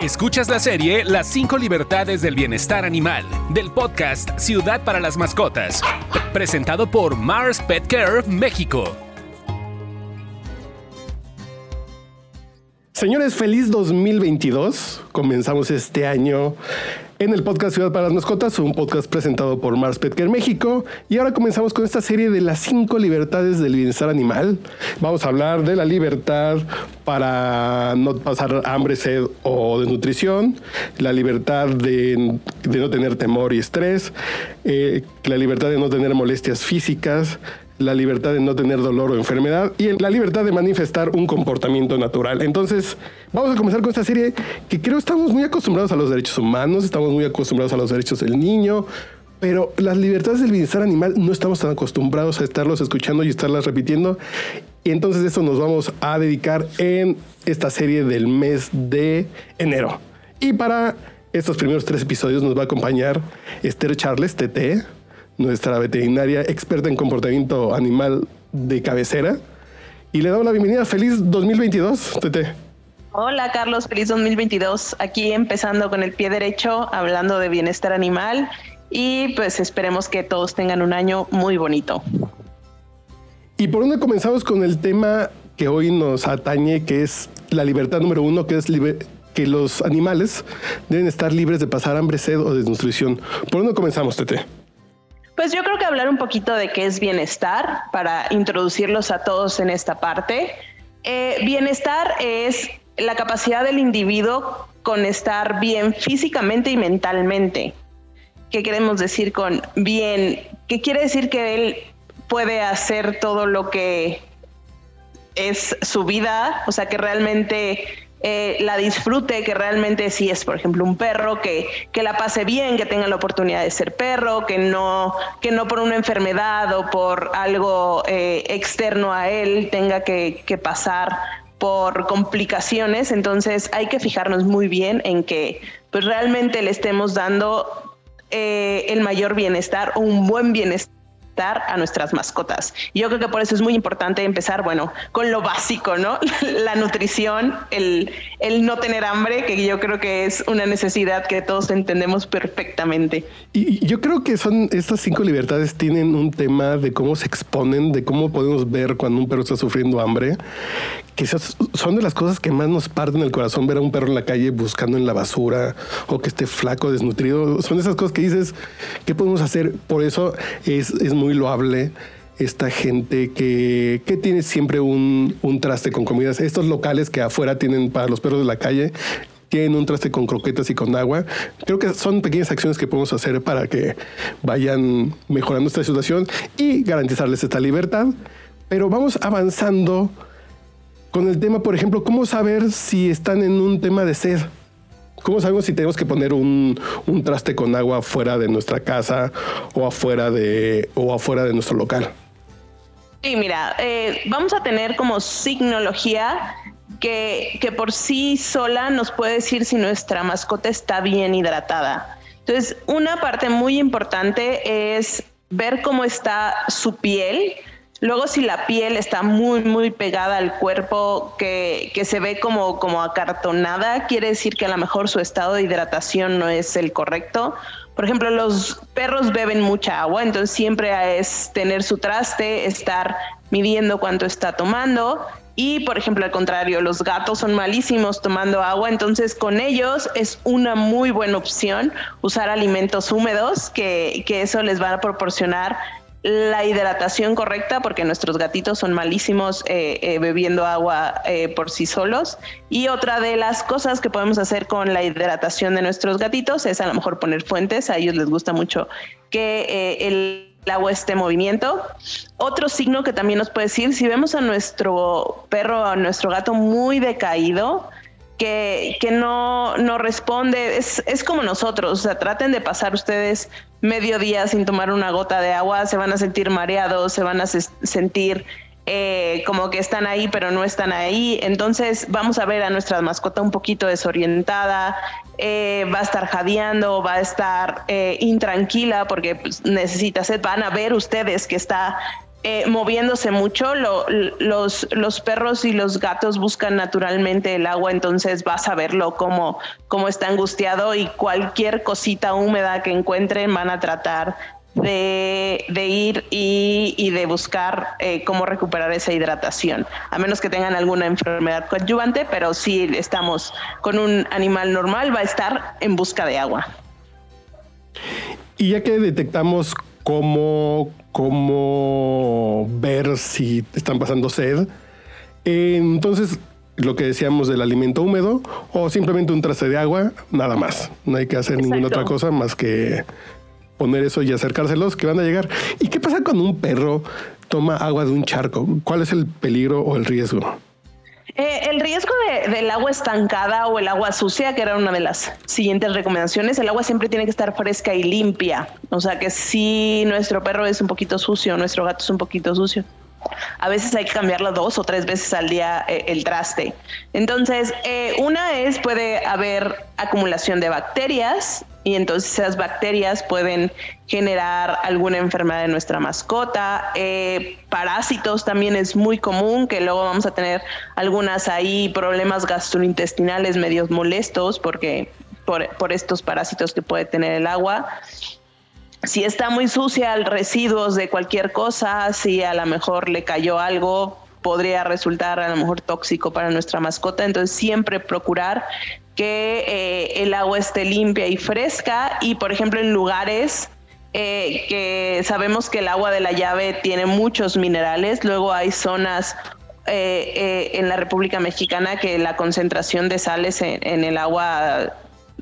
Escuchas la serie Las 5 libertades del bienestar animal del podcast Ciudad para las Mascotas, presentado por Mars Pet Care México. Señores, feliz 2022. Comenzamos este año en el podcast Ciudad para las Mascotas, un podcast presentado por Mars Petker México. Y ahora comenzamos con esta serie de las cinco libertades del bienestar animal. Vamos a hablar de la libertad para no pasar hambre, sed o desnutrición, la libertad de, no tener temor y estrés, eh, la libertad de no tener molestias físicas, la libertad de no tener dolor o enfermedad y la libertad de manifestar un comportamiento natural. Entonces, vamos a comenzar con esta serie que creo estamos muy acostumbrados a los derechos humanos, estamos muy acostumbrados a los derechos del niño, pero las libertades del bienestar animal no estamos tan acostumbrados a estarlos escuchando y estarlas repitiendo. Y entonces eso nos vamos a dedicar en esta serie del mes de enero. Y para estos primeros tres episodios nos va a acompañar Esther Charles, TT nuestra veterinaria experta en comportamiento animal de cabecera. Y le damos la bienvenida. Feliz 2022, Tete. Hola Carlos, feliz 2022. Aquí empezando con el pie derecho, hablando de bienestar animal y pues esperemos que todos tengan un año muy bonito. ¿Y por dónde comenzamos con el tema que hoy nos atañe, que es la libertad número uno, que es que los animales deben estar libres de pasar hambre, sed o desnutrición? ¿Por dónde comenzamos, Tete? Pues yo creo que hablar un poquito de qué es bienestar para introducirlos a todos en esta parte. Eh, bienestar es la capacidad del individuo con estar bien físicamente y mentalmente. ¿Qué queremos decir con bien? ¿Qué quiere decir que él puede hacer todo lo que es su vida? O sea, que realmente eh, la disfrute, que realmente si es, por ejemplo, un perro, que, que la pase bien, que tenga la oportunidad de ser perro, que no, que no por una enfermedad o por algo eh, externo a él tenga que, pasar por complicaciones. Entonces hay que fijarnos muy bien en que pues realmente le estemos dando eh, el mayor bienestar o un buen bienestar a nuestras mascotas. Yo creo que por eso es muy importante empezar, bueno, con lo básico, ¿no? La nutrición, el, el no tener hambre, que yo creo que es una necesidad que todos entendemos perfectamente. Y yo creo que son estas cinco libertades tienen un tema de cómo se exponen, de cómo podemos ver cuando un perro está sufriendo hambre, que son de las cosas que más nos parten el corazón ver a un perro en la calle buscando en la basura o que esté flaco, desnutrido. Son esas cosas que dices, ¿qué podemos hacer? Por eso es, es muy loable esta gente que, que tiene siempre un, un, traste con comidas. Estos locales que afuera tienen para los perros de la calle, tienen un traste con croquetas y con agua. Creo que son pequeñas acciones que podemos hacer para que vayan mejorando esta situación y garantizarles esta libertad. Pero vamos avanzando con el tema, por ejemplo, ¿cómo saber si están en un tema de sed? ¿Cómo sabemos si tenemos que poner un, traste con agua fuera de nuestra casa o afuera de, o afuera de nuestro local? Sí, mira, eh, vamos a tener como signología que, que por sí sola nos puede decir si nuestra mascota está bien hidratada. Entonces, una parte muy importante es ver cómo está su piel, Luego, si la piel está muy, muy pegada al cuerpo, que, que, se ve como, como acartonada, quiere decir que a lo mejor su estado de hidratación no es el correcto. Por ejemplo, los perros beben mucha agua, entonces siempre es tener su traste, estar midiendo cuánto está tomando. Y, por ejemplo, al contrario, los gatos son malísimos tomando agua, entonces con ellos es una muy buena opción usar alimentos húmedos, que, que eso les va a proporcionar la hidratación correcta, porque nuestros gatitos son malísimos eh, eh, bebiendo agua eh, por sí solos. Y otra de las cosas que podemos hacer con la hidratación de nuestros gatitos es a lo mejor poner fuentes. A ellos les gusta mucho que el, el agua esté en movimiento. Otro signo que también nos puede decir, si vemos a nuestro perro, a nuestro gato muy decaído, que, no, no responde, es, es como nosotros, o sea, traten de pasar ustedes medio día sin tomar una gota de agua, se van a sentir mareados, se van a sentir eh, como que están ahí pero no están ahí. Entonces vamos a ver a nuestra mascota un poquito desorientada, eh, va a estar jadeando, va a estar eh, intranquila porque pues, necesita sed. Van a ver ustedes que está eh, moviéndose mucho. los, los perros y los gatos buscan naturalmente el agua, entonces vas a verlo como, como está angustiado y cualquier cosita húmeda que encuentren van a tratar de, ir y, de buscar eh, cómo recuperar esa hidratación, a menos que tengan alguna enfermedad coadyuvante, pero si estamos con un animal normal, va a estar en busca de agua. Y ya que detectamos cómo, cómo ver si están pasando sed, entonces lo que decíamos del alimento húmedo o simplemente un traste de agua, nada más. No hay que hacer ninguna otra cosa más que poner eso y acercárselos que van a llegar. ¿Y qué pasa cuando un perro toma agua de un charco? ¿Cuál es el peligro o el riesgo? Eh, el riesgo del agua estancada o el agua sucia, que era una de las siguientes recomendaciones, el agua siempre tiene que estar fresca y limpia. O sea que si nuestro perro es un poquito sucio, nuestro gato es un poquito sucio, a veces hay que cambiarlo dos o tres veces al día eh, el traste. Entonces, eh, una es puede haber acumulación de bacterias y entonces esas bacterias pueden generar alguna enfermedad de nuestra mascota. Eh, parásitos también es muy común, que luego vamos a tener algunas ahí problemas gastrointestinales medios molestos porque por, por estos parásitos que puede tener el agua si está muy sucia, residuos de cualquier cosa, si a lo mejor le cayó algo, podría resultar a lo mejor tóxico para nuestra mascota. Entonces siempre procurar que eh, el agua esté limpia y fresca y por ejemplo en lugares eh, que sabemos que el agua de la llave tiene muchos minerales, luego hay zonas eh, en la República Mexicana que la concentración de sales en el agua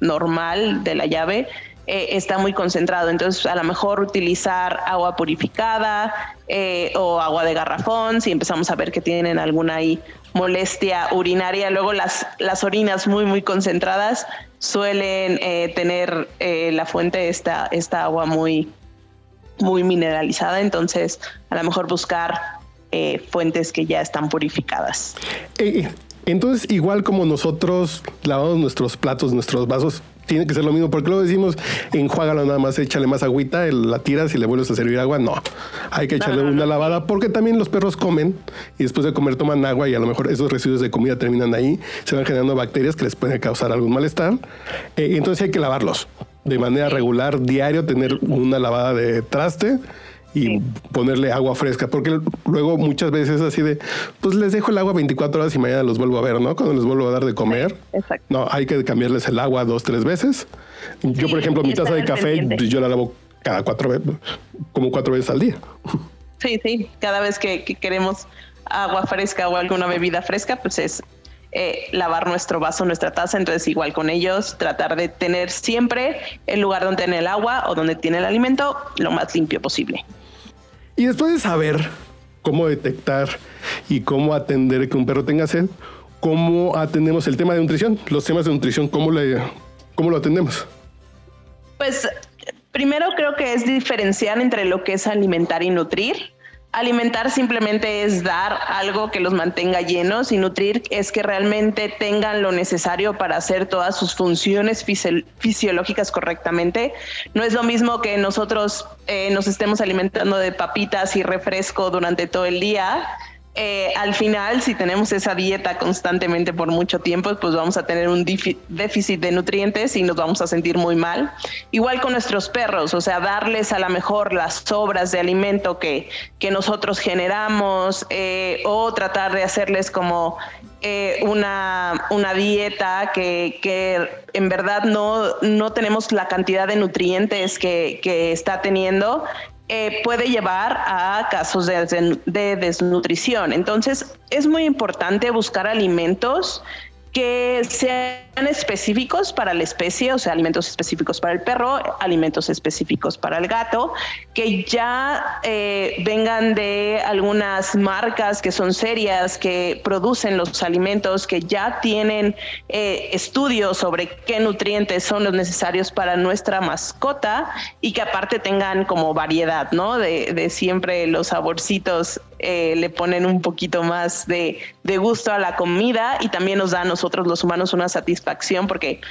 normal de la llave eh, está muy concentrado. Entonces, a lo mejor utilizar agua purificada eh, o agua de garrafón, si empezamos a ver que tienen alguna molestia urinaria. Luego las, las orinas muy, muy concentradas suelen eh, tener la fuente esta, esta agua muy, muy mineralizada. Entonces, a lo mejor buscar fuentes que ya están purificadas. Entonces, igual como nosotros lavamos nuestros platos, nuestros vasos, tiene que ser lo mismo, porque luego decimos, enjuágalo nada más, échale más agüita, la tiras y le vuelves a servir agua. No, hay que echarle una lavada, porque también los perros comen y después de comer toman agua y a lo mejor esos residuos de comida terminan ahí, se van generando bacterias que les pueden causar algún malestar. Eh, entonces hay que lavarlos de manera regular, diario, tener una lavada de traste y ponerle agua fresca, porque luego muchas veces así de, pues les dejo el agua 24 horas y mañana los vuelvo a ver, ¿no? Cuando les vuelvo a dar de comer. Exacto. No, hay que cambiarles el agua dos, tres veces. yo, por ejemplo, mi taza de café, yo la lavo cada cuatro veces, como cuatro veces al día. Sí, sí, cada vez que, queremos agua fresca o alguna bebida fresca, pues es eh, lavar nuestro vaso, nuestra taza. Entonces, igual con ellos, tratar de tener siempre el lugar donde tiene el agua o donde tiene el alimento lo más limpio posible. Y después de saber cómo detectar y cómo atender que un perro tenga sed, ¿cómo atendemos el tema de nutrición? Los temas de nutrición, ¿cómo, cómo lo atendemos? Pues primero creo que es diferenciar entre lo que es alimentar y nutrir. Alimentar simplemente es dar algo que los mantenga llenos y nutrir es que realmente tengan lo necesario para hacer todas sus funciones fisiológicas correctamente. No es lo mismo que nosotros eh, nos estemos alimentando de papitas y refresco durante todo el día eh, al final, si tenemos esa dieta constantemente por mucho tiempo, pues vamos a tener un déficit de nutrientes y nos vamos a sentir muy mal. Igual con nuestros perros, o sea, darles a lo mejor las sobras de alimento que, que nosotros generamos eh, o tratar de hacerles como eh, una, una, dieta que, que, en verdad no, no tenemos la cantidad de nutrientes que, que está teniendo eh, puede llevar a casos de, de, desnutrición. Entonces, es muy importante buscar alimentos que sean específicos para la especie, o sea, alimentos específicos para el perro, alimentos específicos para el gato, que ya eh, vengan de algunas marcas que son serias, que producen los alimentos, que ya tienen eh, estudios sobre qué nutrientes son los necesarios para nuestra mascota y que aparte tengan como variedad, ¿no? De, de siempre los saborcitos eh, le ponen un poquito más de, gusto a la comida y también nos da a nosotros los humanos una satisfacción porque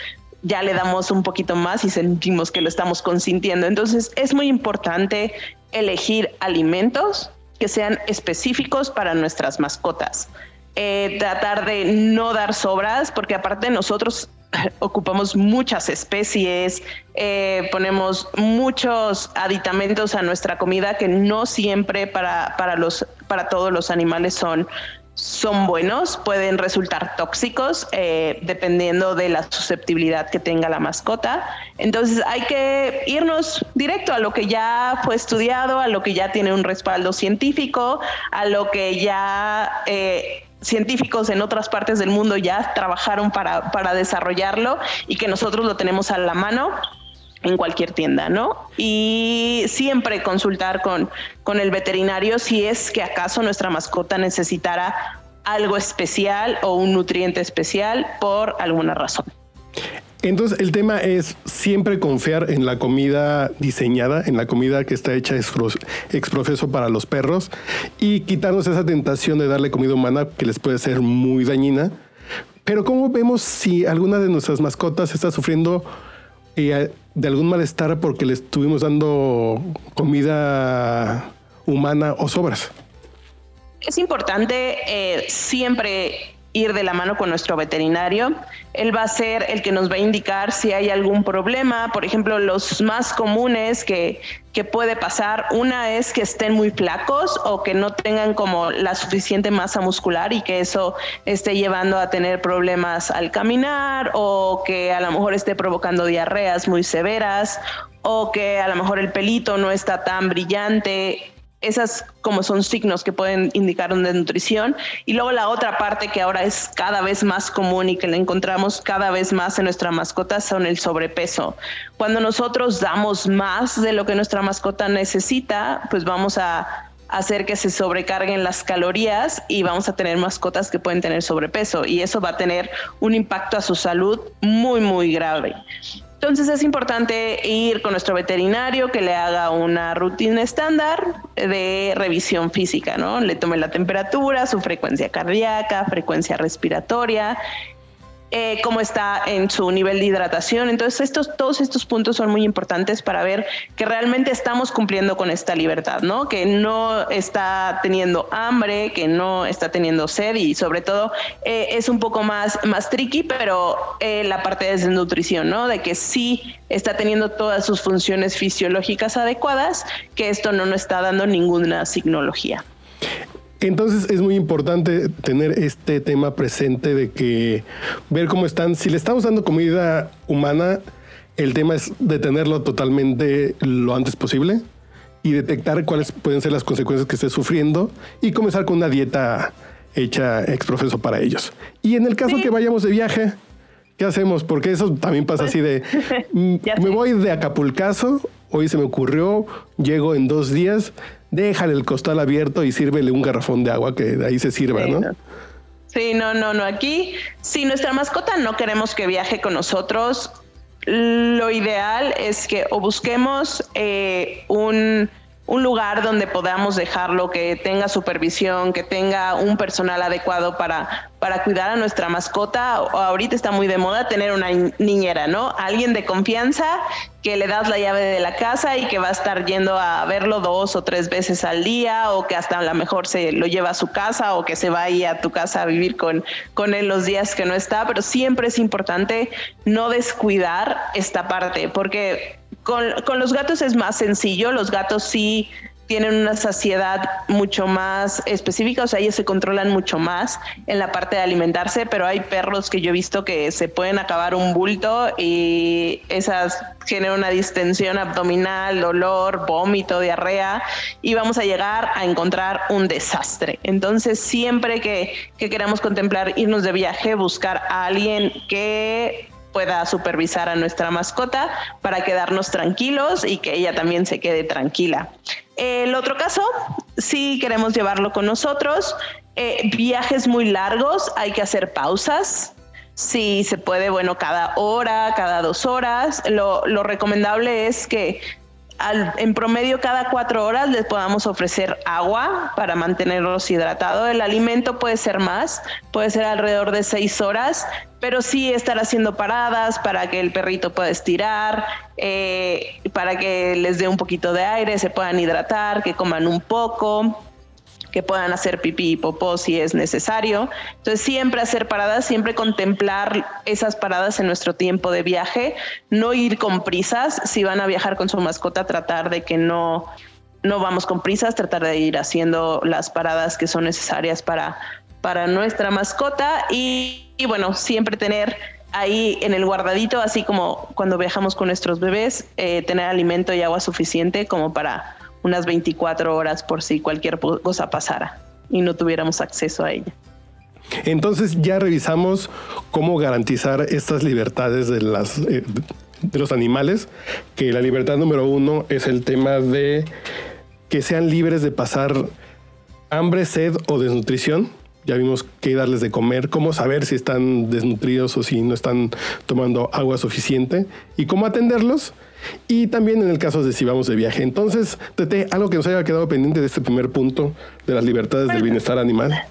ya le damos un poquito más y sentimos que lo estamos consintiendo. Entonces es muy importante elegir alimentos que sean específicos para nuestras mascotas. Eh, tratar de no dar sobras, porque aparte nosotros ocupamos muchas especies, eh, ponemos muchos aditamentos a nuestra comida que no siempre para, para, los, para todos los animales son, son buenos, pueden resultar tóxicos eh, dependiendo de la susceptibilidad que tenga la mascota. Entonces hay que irnos directo a lo que ya fue estudiado, a lo que ya tiene un respaldo científico, a lo que ya... Eh, científicos en otras partes del mundo ya trabajaron para, para desarrollarlo y que nosotros lo tenemos a la mano en cualquier tienda, ¿no? Y siempre consultar con, con el veterinario si es que acaso nuestra mascota necesitara algo especial o un nutriente especial por alguna razón. Entonces el tema es siempre confiar en la comida diseñada, en la comida que está hecha exprofeso para los perros y quitarnos esa tentación de darle comida humana que les puede ser muy dañina. Pero ¿cómo vemos si alguna de nuestras mascotas está sufriendo eh, de algún malestar porque le estuvimos dando comida humana o sobras? Es importante eh, siempre ir de la mano con nuestro veterinario. Él va a ser el que nos va a indicar si hay algún problema. Por ejemplo, los más comunes que, que puede pasar, una es que estén muy flacos o que no tengan como la suficiente masa muscular y que eso esté llevando a tener problemas al caminar o que a lo mejor esté provocando diarreas muy severas o que a lo mejor el pelito no está tan brillante esas como son signos que pueden indicar una desnutrición. Y luego la otra parte que ahora es cada vez más común y que la encontramos cada vez más en nuestra mascota son el sobrepeso. Cuando nosotros damos más de lo que nuestra mascota necesita, pues vamos a hacer que se sobrecarguen las calorías y vamos a tener mascotas que pueden tener sobrepeso y eso va a tener un impacto a su salud muy, muy grave. Entonces es importante ir con nuestro veterinario que le haga una rutina estándar de revisión física, ¿no? Le tome la temperatura, su frecuencia cardíaca, frecuencia respiratoria eh, cómo está en su nivel de hidratación. Entonces, estos, todos estos puntos son muy importantes para ver que realmente estamos cumpliendo con esta libertad, ¿no? Que no está teniendo hambre, que no está teniendo sed y sobre todo eh, es un poco más, más tricky, pero eh, la parte de desnutrición, ¿no? De que sí está teniendo todas sus funciones fisiológicas adecuadas, que esto no nos está dando ninguna signología. Entonces es muy importante tener este tema presente de que ver cómo están. Si le estamos dando comida humana, el tema es detenerlo totalmente lo antes posible y detectar cuáles pueden ser las consecuencias que esté sufriendo y comenzar con una dieta hecha ex profeso para ellos. Y en el caso que vayamos de viaje, ¿qué hacemos? Porque eso también pasa así de, mm, me voy de Acapulcazo, hoy se me ocurrió, llego en dos días, déjale el costal abierto y sírvele un garrafón de agua que de ahí se sirva, ¿no? Sí, no, no, no. Aquí, si nuestra mascota no queremos que viaje con nosotros, lo ideal es que o busquemos eh, un un lugar donde podamos dejarlo, que tenga supervisión, que tenga un personal adecuado para, para cuidar a nuestra mascota. Ahorita está muy de moda tener una niñera, ¿no? Alguien de confianza que le das la llave de la casa y que va a estar yendo a verlo dos o tres veces al día o que hasta a lo mejor se lo lleva a su casa o que se va ahí a tu casa a vivir con, con él los días que no está, pero siempre es importante no descuidar esta parte porque con, los gatos es más sencillo, los gatos sí tienen una saciedad mucho más específica, o sea, ellos se controlan mucho más en la parte de alimentarse, pero hay perros que yo he visto que se pueden acabar un bulto y esas generan una distensión abdominal, dolor, vómito, diarrea y vamos a llegar a encontrar un desastre. Entonces, siempre que, que queramos contemplar irnos de viaje, buscar a alguien que pueda supervisar a nuestra mascota para quedarnos tranquilos y que ella también se quede tranquila. El otro caso, si queremos llevarlo con nosotros, eh, viajes muy largos, hay que hacer pausas. Si se puede, bueno, cada hora, cada dos horas. Lo, lo recomendable es que en promedio cada cuatro horas les podamos ofrecer agua para mantenerlos hidratados. El alimento puede ser más, puede ser alrededor de seis horas, pero sí estar haciendo paradas para que el perrito pueda estirar, eh, para que les dé un poquito de aire, se puedan hidratar, que coman un poco. Que puedan hacer pipí y popó si es necesario. Entonces, siempre hacer paradas, siempre contemplar esas paradas en nuestro tiempo de viaje, no ir con prisas. Si van a viajar con su mascota, tratar de que no, no vamos con prisas, tratar de ir haciendo las paradas que son necesarias para, para nuestra mascota y, bueno, siempre tener ahí en el guardadito, así como cuando viajamos con nuestros bebés, eh, tener alimento y agua suficiente como para unas 24 horas por si cualquier cosa pasara y no tuviéramos acceso a ella. Entonces ya revisamos cómo garantizar estas libertades de, las, eh, de los animales, que la libertad número uno es el tema de que sean libres de pasar hambre, sed o desnutrición ya vimos qué darles de comer, cómo saber si están desnutridos o si no están tomando agua suficiente y cómo atenderlos. Y también en el caso de si vamos de viaje. Entonces, Tete, algo que nos haya quedado pendiente de este primer punto de las libertades del bienestar animal.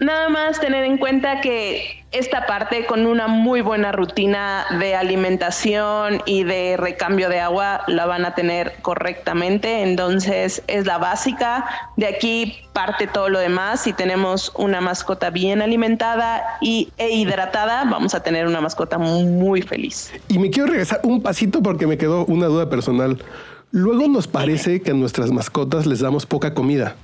Nada más tener en cuenta que esta parte con una muy buena rutina de alimentación y de recambio de agua la van a tener correctamente, entonces es la básica. De aquí parte todo lo demás. Si tenemos una mascota bien alimentada y, e hidratada, vamos a tener una mascota muy feliz. Y me quiero regresar un pasito porque me quedó una duda personal. Luego nos parece que a nuestras mascotas les damos poca comida.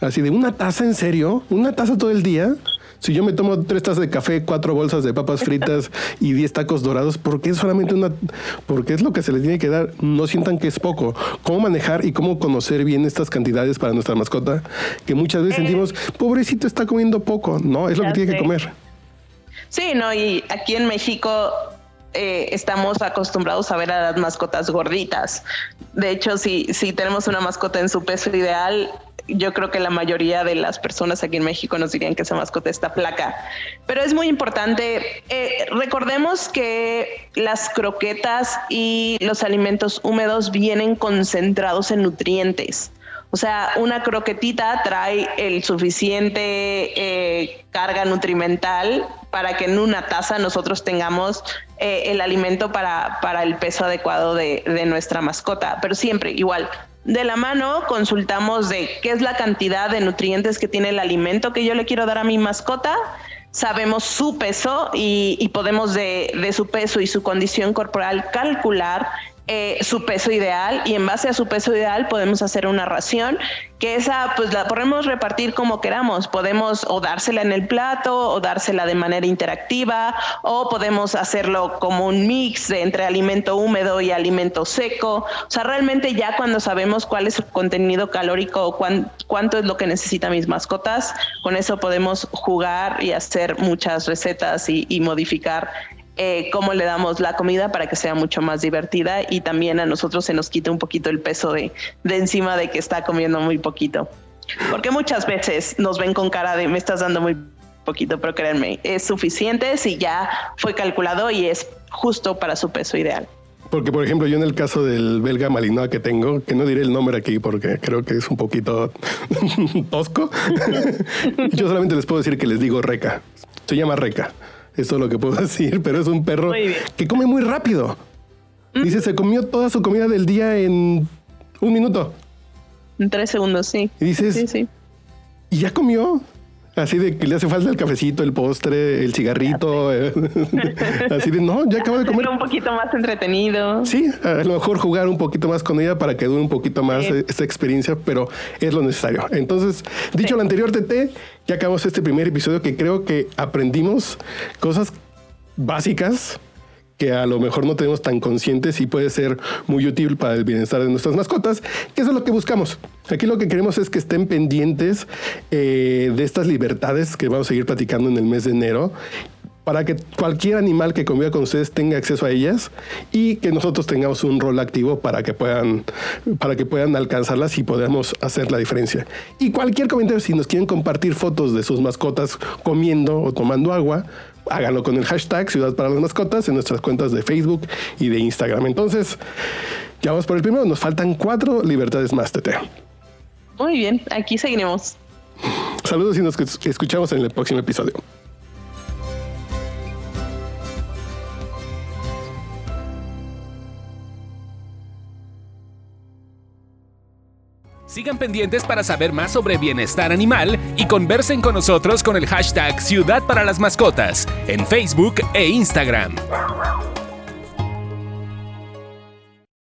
Así de una taza en serio, una taza todo el día. Si yo me tomo tres tazas de café, cuatro bolsas de papas fritas y diez tacos dorados, ¿por qué solamente una? Porque es lo que se les tiene que dar. No sientan que es poco. ¿Cómo manejar y cómo conocer bien estas cantidades para nuestra mascota? Que muchas veces sentimos, pobrecito, está comiendo poco. No, es lo que tiene que comer. Sí, no, y aquí en México eh, estamos acostumbrados a ver a las mascotas gorditas. De hecho, si, si tenemos una mascota en su peso ideal, yo creo que la mayoría de las personas aquí en México nos dirían que esa mascota está placa. Pero es muy importante, eh, recordemos que las croquetas y los alimentos húmedos vienen concentrados en nutrientes. O sea, una croquetita trae el suficiente eh, carga nutrimental para que en una taza nosotros tengamos eh, el alimento para, para, el peso adecuado de, de nuestra mascota. Pero siempre igual, de la mano consultamos de qué es la cantidad de nutrientes que tiene el alimento que yo le quiero dar a mi mascota. Sabemos su peso y, podemos de, de, su peso y su condición corporal calcular eh, su peso ideal y en base a su peso ideal podemos hacer una ración que esa pues la podemos repartir como queramos, podemos o dársela en el plato o dársela de manera interactiva o podemos hacerlo como un mix entre alimento húmedo y alimento seco, o sea, realmente ya cuando sabemos cuál es su contenido calórico o cuánto es lo que necesitan mis mascotas, con eso podemos jugar y hacer muchas recetas y, y modificar eh, cómo le damos la comida para que sea mucho más divertida y también a nosotros se nos quite un poquito el peso de, de encima de que está comiendo muy poquito. Porque muchas veces nos ven con cara de me estás dando muy poquito, pero créanme, es suficiente si ya fue calculado y es justo para su peso ideal. Porque, por ejemplo, yo en el caso del belga malinois que tengo, que no diré el nombre aquí porque creo que es un poquito tosco, yo solamente les puedo decir que les digo reca. Se llama reca. Eso es lo que puedo decir, pero es un perro que come muy rápido. Dice, se comió toda su comida del día en un minuto. En tres segundos, sí. Y dices, sí, sí. ¿y ya comió? Así de que le hace falta el cafecito, el postre, el cigarrito. Eh, así de, no, ya acabo de comer. un poquito más entretenido. Sí, a lo mejor jugar un poquito más con ella para que dure un poquito más esta experiencia, pero es lo necesario. Entonces, dicho lo anterior, Tete, ya acabamos este primer episodio que creo que aprendimos cosas básicas que a lo mejor no tenemos tan conscientes y puede ser muy útil para el bienestar de nuestras mascotas, que eso es lo que buscamos. Aquí lo que queremos es que estén pendientes eh, de estas libertades que vamos a seguir platicando en el mes de enero para que cualquier animal que conviva con ustedes tenga acceso a ellas y que nosotros tengamos un rol activo para que puedan, para que puedan alcanzarlas y podamos hacer la diferencia. Y cualquier comentario, si nos quieren compartir fotos de sus mascotas comiendo o tomando agua, háganlo con el hashtag Ciudad para las Mascotas en nuestras cuentas de Facebook y de Instagram. Entonces, ya vamos por el primero. Nos faltan cuatro libertades más, Tete. Muy bien, aquí seguiremos. Saludos y nos escuchamos en el próximo episodio. Sigan pendientes para saber más sobre bienestar animal y conversen con nosotros con el hashtag Ciudad para las Mascotas en Facebook e Instagram.